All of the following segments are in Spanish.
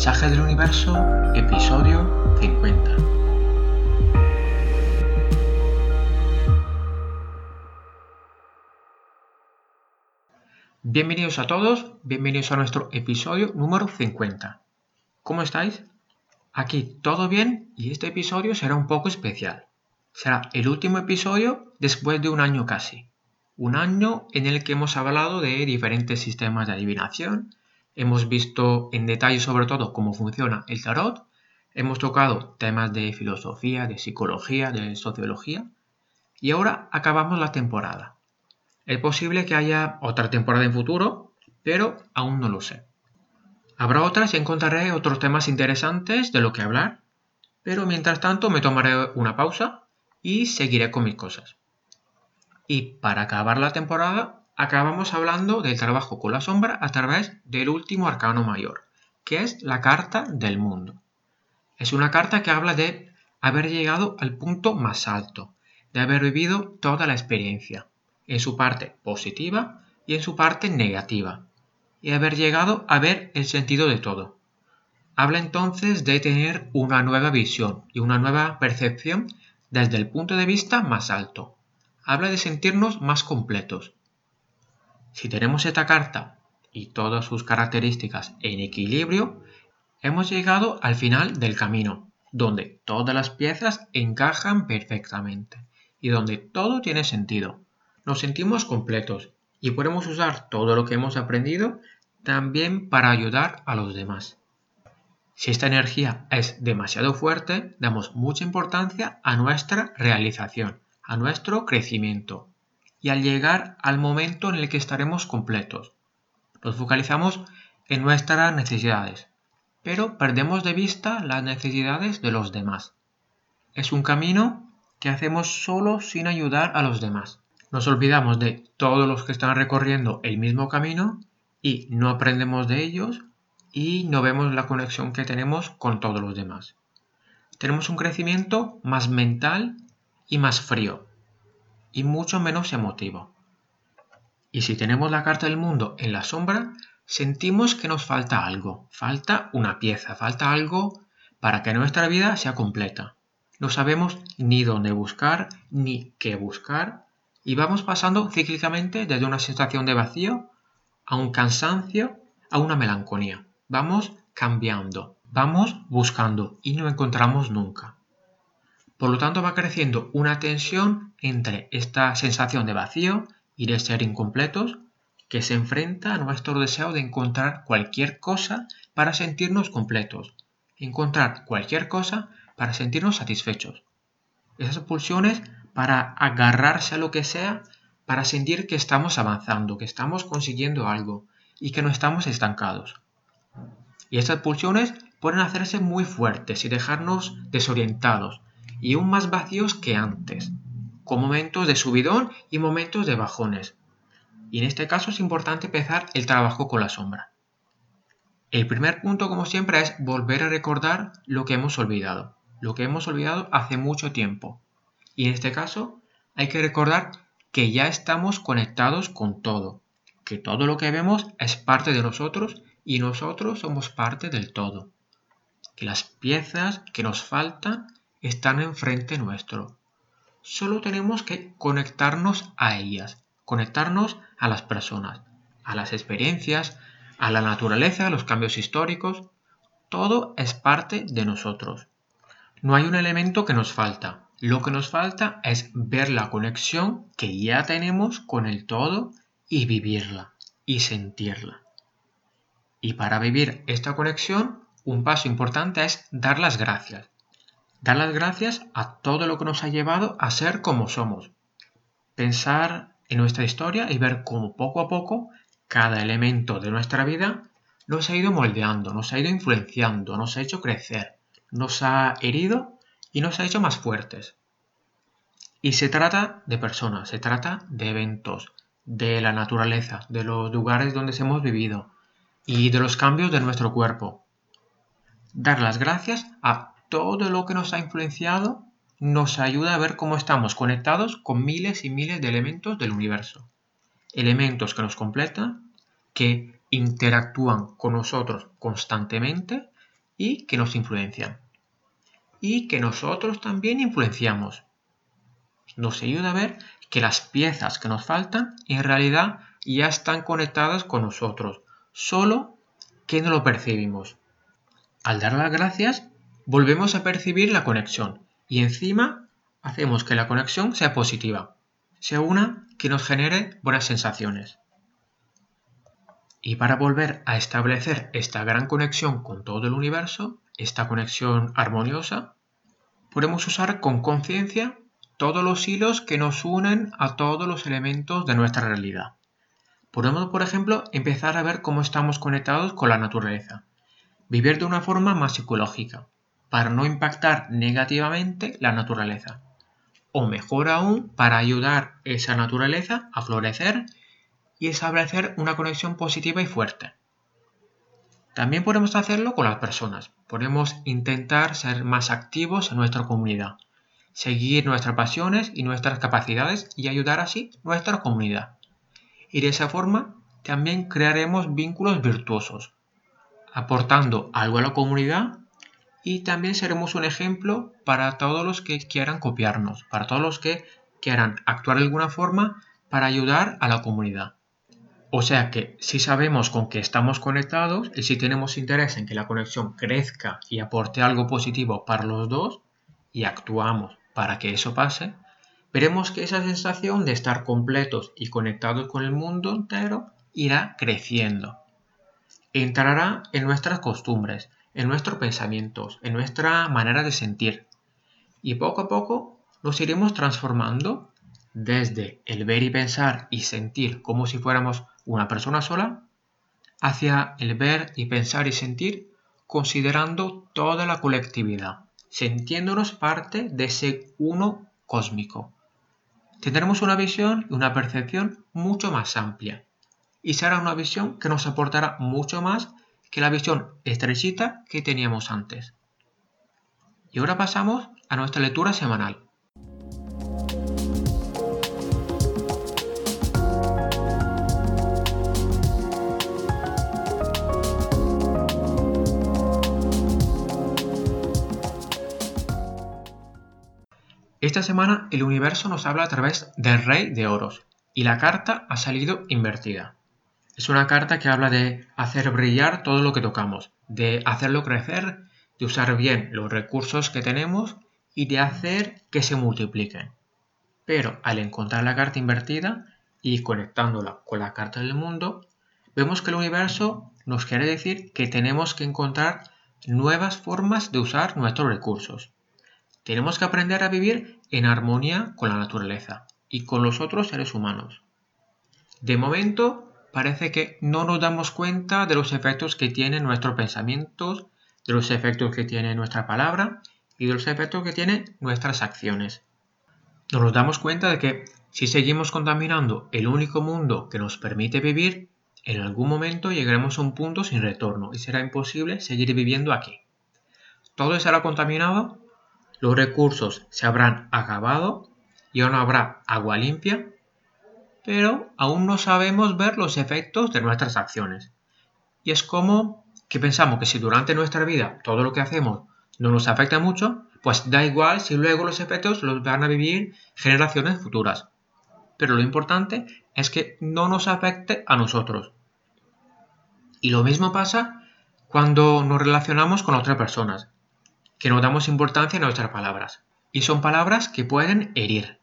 Mensaje del Universo, episodio 50. Bienvenidos a todos, bienvenidos a nuestro episodio número 50. ¿Cómo estáis? Aquí todo bien y este episodio será un poco especial. Será el último episodio después de un año casi. Un año en el que hemos hablado de diferentes sistemas de adivinación, hemos visto en detalle sobre todo cómo funciona el tarot, hemos tocado temas de filosofía, de psicología, de sociología y ahora acabamos la temporada. Es posible que haya otra temporada en futuro, pero aún no lo sé. Habrá otras y encontraré otros temas interesantes de lo que hablar, pero mientras tanto me tomaré una pausa y seguiré con mis cosas. Y para acabar la temporada, acabamos hablando del trabajo con la sombra a través del último arcano mayor, que es la carta del mundo. Es una carta que habla de haber llegado al punto más alto, de haber vivido toda la experiencia, en su parte positiva y en su parte negativa, y haber llegado a ver el sentido de todo. Habla entonces de tener una nueva visión y una nueva percepción desde el punto de vista más alto. Habla de sentirnos más completos. Si tenemos esta carta y todas sus características en equilibrio, hemos llegado al final del camino, donde todas las piezas encajan perfectamente y donde todo tiene sentido. Nos sentimos completos y podemos usar todo lo que hemos aprendido también para ayudar a los demás. Si esta energía es demasiado fuerte, damos mucha importancia a nuestra realización, a nuestro crecimiento y al llegar al momento en el que estaremos completos. Nos focalizamos en nuestras necesidades, pero perdemos de vista las necesidades de los demás. Es un camino que hacemos solo sin ayudar a los demás. Nos olvidamos de todos los que están recorriendo el mismo camino y no aprendemos de ellos y no vemos la conexión que tenemos con todos los demás. Tenemos un crecimiento más mental y más frío y mucho menos emotivo. Y si tenemos la carta del mundo en la sombra, sentimos que nos falta algo, falta una pieza, falta algo para que nuestra vida sea completa. No sabemos ni dónde buscar ni qué buscar y vamos pasando cíclicamente desde una sensación de vacío a un cansancio a una melancolía. Vamos cambiando, vamos buscando y no encontramos nunca. Por lo tanto va creciendo una tensión entre esta sensación de vacío y de ser incompletos que se enfrenta a nuestro deseo de encontrar cualquier cosa para sentirnos completos, encontrar cualquier cosa para sentirnos satisfechos. Esas pulsiones para agarrarse a lo que sea, para sentir que estamos avanzando, que estamos consiguiendo algo y que no estamos estancados. Y estas pulsiones pueden hacerse muy fuertes y dejarnos desorientados y aún más vacíos que antes, con momentos de subidón y momentos de bajones. Y en este caso es importante empezar el trabajo con la sombra. El primer punto, como siempre, es volver a recordar lo que hemos olvidado, lo que hemos olvidado hace mucho tiempo. Y en este caso hay que recordar que ya estamos conectados con todo, que todo lo que vemos es parte de nosotros y nosotros somos parte del todo, que las piezas que nos faltan están enfrente nuestro. Solo tenemos que conectarnos a ellas, conectarnos a las personas, a las experiencias, a la naturaleza, a los cambios históricos. Todo es parte de nosotros. No hay un elemento que nos falta. Lo que nos falta es ver la conexión que ya tenemos con el todo y vivirla y sentirla. Y para vivir esta conexión, un paso importante es dar las gracias. Dar las gracias a todo lo que nos ha llevado a ser como somos. Pensar en nuestra historia y ver cómo poco a poco cada elemento de nuestra vida nos ha ido moldeando, nos ha ido influenciando, nos ha hecho crecer, nos ha herido y nos ha hecho más fuertes. Y se trata de personas, se trata de eventos, de la naturaleza, de los lugares donde hemos vivido y de los cambios de nuestro cuerpo. Dar las gracias a todo lo que nos ha influenciado nos ayuda a ver cómo estamos conectados con miles y miles de elementos del universo. Elementos que nos completan, que interactúan con nosotros constantemente y que nos influencian. Y que nosotros también influenciamos. Nos ayuda a ver que las piezas que nos faltan en realidad ya están conectadas con nosotros, solo que no lo percibimos. Al dar las gracias, volvemos a percibir la conexión y encima hacemos que la conexión sea positiva, sea una que nos genere buenas sensaciones. Y para volver a establecer esta gran conexión con todo el universo, esta conexión armoniosa, podemos usar con conciencia todos los hilos que nos unen a todos los elementos de nuestra realidad. Podemos, por ejemplo, empezar a ver cómo estamos conectados con la naturaleza. Vivir de una forma más psicológica, para no impactar negativamente la naturaleza. O mejor aún, para ayudar esa naturaleza a florecer y establecer una conexión positiva y fuerte. También podemos hacerlo con las personas. Podemos intentar ser más activos en nuestra comunidad, seguir nuestras pasiones y nuestras capacidades y ayudar así nuestra comunidad. Y de esa forma también crearemos vínculos virtuosos, aportando algo a la comunidad y también seremos un ejemplo para todos los que quieran copiarnos, para todos los que quieran actuar de alguna forma para ayudar a la comunidad. O sea que si sabemos con qué estamos conectados y si tenemos interés en que la conexión crezca y aporte algo positivo para los dos y actuamos para que eso pase, veremos que esa sensación de estar completos y conectados con el mundo entero irá creciendo. Entrará en nuestras costumbres, en nuestros pensamientos, en nuestra manera de sentir. Y poco a poco nos iremos transformando desde el ver y pensar y sentir como si fuéramos una persona sola hacia el ver y pensar y sentir considerando toda la colectividad, sintiéndonos parte de ese uno cósmico. Tendremos una visión y una percepción mucho más amplia y será una visión que nos aportará mucho más que la visión estrechita que teníamos antes. Y ahora pasamos a nuestra lectura semanal. Esta semana el universo nos habla a través del rey de oros y la carta ha salido invertida. Es una carta que habla de hacer brillar todo lo que tocamos, de hacerlo crecer, de usar bien los recursos que tenemos y de hacer que se multipliquen. Pero al encontrar la carta invertida y conectándola con la carta del mundo, vemos que el universo nos quiere decir que tenemos que encontrar nuevas formas de usar nuestros recursos. Tenemos que aprender a vivir en armonía con la naturaleza y con los otros seres humanos. De momento, parece que no nos damos cuenta de los efectos que tienen nuestros pensamientos, de los efectos que tiene nuestra palabra y de los efectos que tienen nuestras acciones. No nos damos cuenta de que si seguimos contaminando el único mundo que nos permite vivir, en algún momento llegaremos a un punto sin retorno y será imposible seguir viviendo aquí. Todo estará contaminado los recursos se habrán acabado, y no habrá agua limpia, pero aún no sabemos ver los efectos de nuestras acciones. Y es como que pensamos que si durante nuestra vida todo lo que hacemos no nos afecta mucho, pues da igual si luego los efectos los van a vivir generaciones futuras. Pero lo importante es que no nos afecte a nosotros. Y lo mismo pasa cuando nos relacionamos con otras personas que no damos importancia a nuestras palabras. Y son palabras que pueden herir.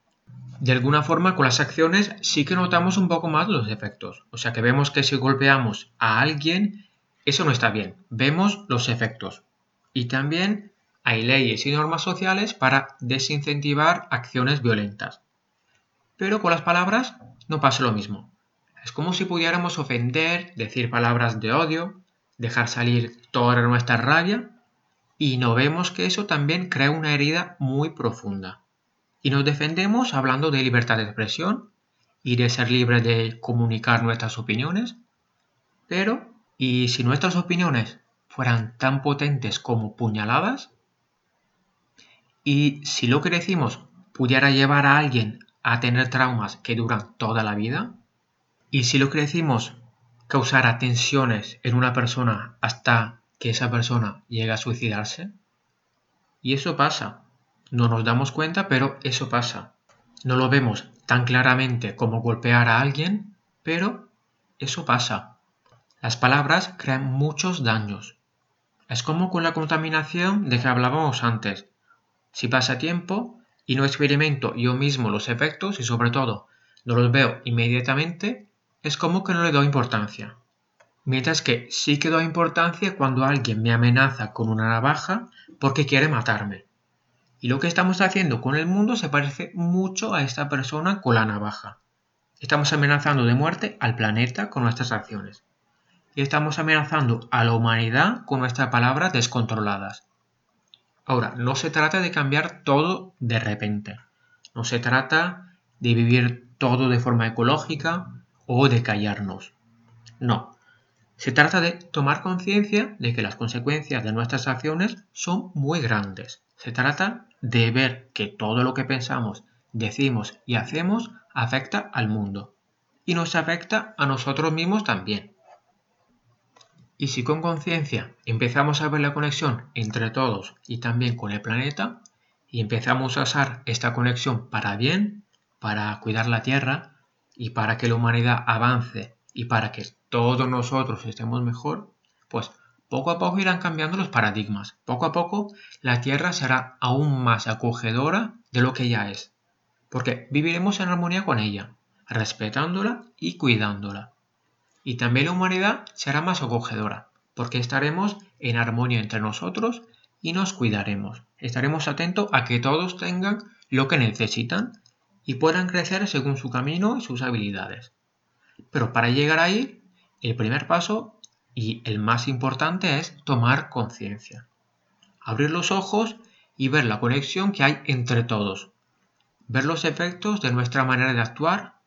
De alguna forma, con las acciones sí que notamos un poco más los efectos. O sea que vemos que si golpeamos a alguien, eso no está bien. Vemos los efectos. Y también hay leyes y normas sociales para desincentivar acciones violentas. Pero con las palabras no pasa lo mismo. Es como si pudiéramos ofender, decir palabras de odio, dejar salir toda nuestra rabia y no vemos que eso también crea una herida muy profunda. Y nos defendemos hablando de libertad de expresión y de ser libre de comunicar nuestras opiniones. Pero, ¿y si nuestras opiniones fueran tan potentes como puñaladas? ¿Y si lo que decimos pudiera llevar a alguien a tener traumas que duran toda la vida? ¿Y si lo que decimos causara tensiones en una persona hasta que esa persona llega a suicidarse? Y eso pasa. No nos damos cuenta, pero eso pasa. No lo vemos tan claramente como golpear a alguien, pero eso pasa. Las palabras crean muchos daños. Es como con la contaminación de que hablábamos antes. Si pasa tiempo y no experimento yo mismo los efectos y sobre todo no los veo inmediatamente, es como que no le doy importancia. Mientras que sí que doy importancia cuando alguien me amenaza con una navaja porque quiere matarme. Y lo que estamos haciendo con el mundo se parece mucho a esta persona con la navaja. Estamos amenazando de muerte al planeta con nuestras acciones. Y estamos amenazando a la humanidad con nuestras palabras descontroladas. Ahora, no se trata de cambiar todo de repente. No se trata de vivir todo de forma ecológica o de callarnos. No. Se trata de tomar conciencia de que las consecuencias de nuestras acciones son muy grandes. Se trata de ver que todo lo que pensamos, decimos y hacemos afecta al mundo y nos afecta a nosotros mismos también. Y si con conciencia empezamos a ver la conexión entre todos y también con el planeta, y empezamos a usar esta conexión para bien, para cuidar la Tierra y para que la humanidad avance y para que todos nosotros estemos mejor, pues poco a poco irán cambiando los paradigmas. Poco a poco la Tierra será aún más acogedora de lo que ya es. Porque viviremos en armonía con ella, respetándola y cuidándola. Y también la humanidad será más acogedora, porque estaremos en armonía entre nosotros y nos cuidaremos. Estaremos atentos a que todos tengan lo que necesitan y puedan crecer según su camino y sus habilidades. Pero para llegar ahí, el primer paso y el más importante es tomar conciencia. Abrir los ojos y ver la conexión que hay entre todos. Ver los efectos de nuestra manera de actuar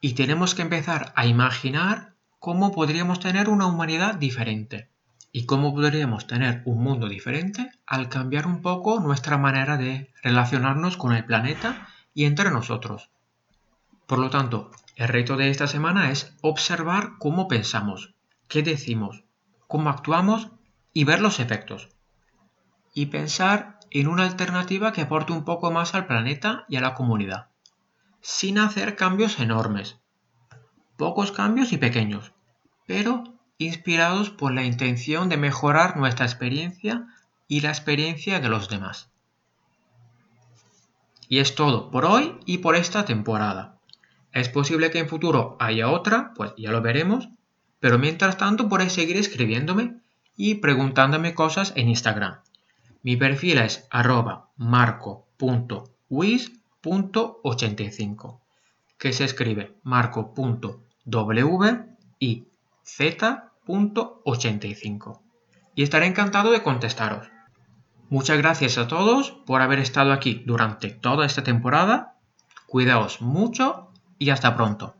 y tenemos que empezar a imaginar cómo podríamos tener una humanidad diferente y cómo podríamos tener un mundo diferente al cambiar un poco nuestra manera de relacionarnos con el planeta y entre nosotros. Por lo tanto, el reto de esta semana es observar cómo pensamos, qué decimos, cómo actuamos y ver los efectos. Y pensar en una alternativa que aporte un poco más al planeta y a la comunidad, sin hacer cambios enormes. Pocos cambios y pequeños, pero inspirados por la intención de mejorar nuestra experiencia y la experiencia de los demás. Y es todo por hoy y por esta temporada. Es posible que en futuro haya otra, pues ya lo veremos, pero mientras tanto podéis seguir escribiéndome y preguntándome cosas en Instagram. Mi perfil es arroba marco.wis.85 que se escribe marco.w y z.85 y estaré encantado de contestaros. Muchas gracias a todos por haber estado aquí durante toda esta temporada. Cuidaos mucho y hasta pronto.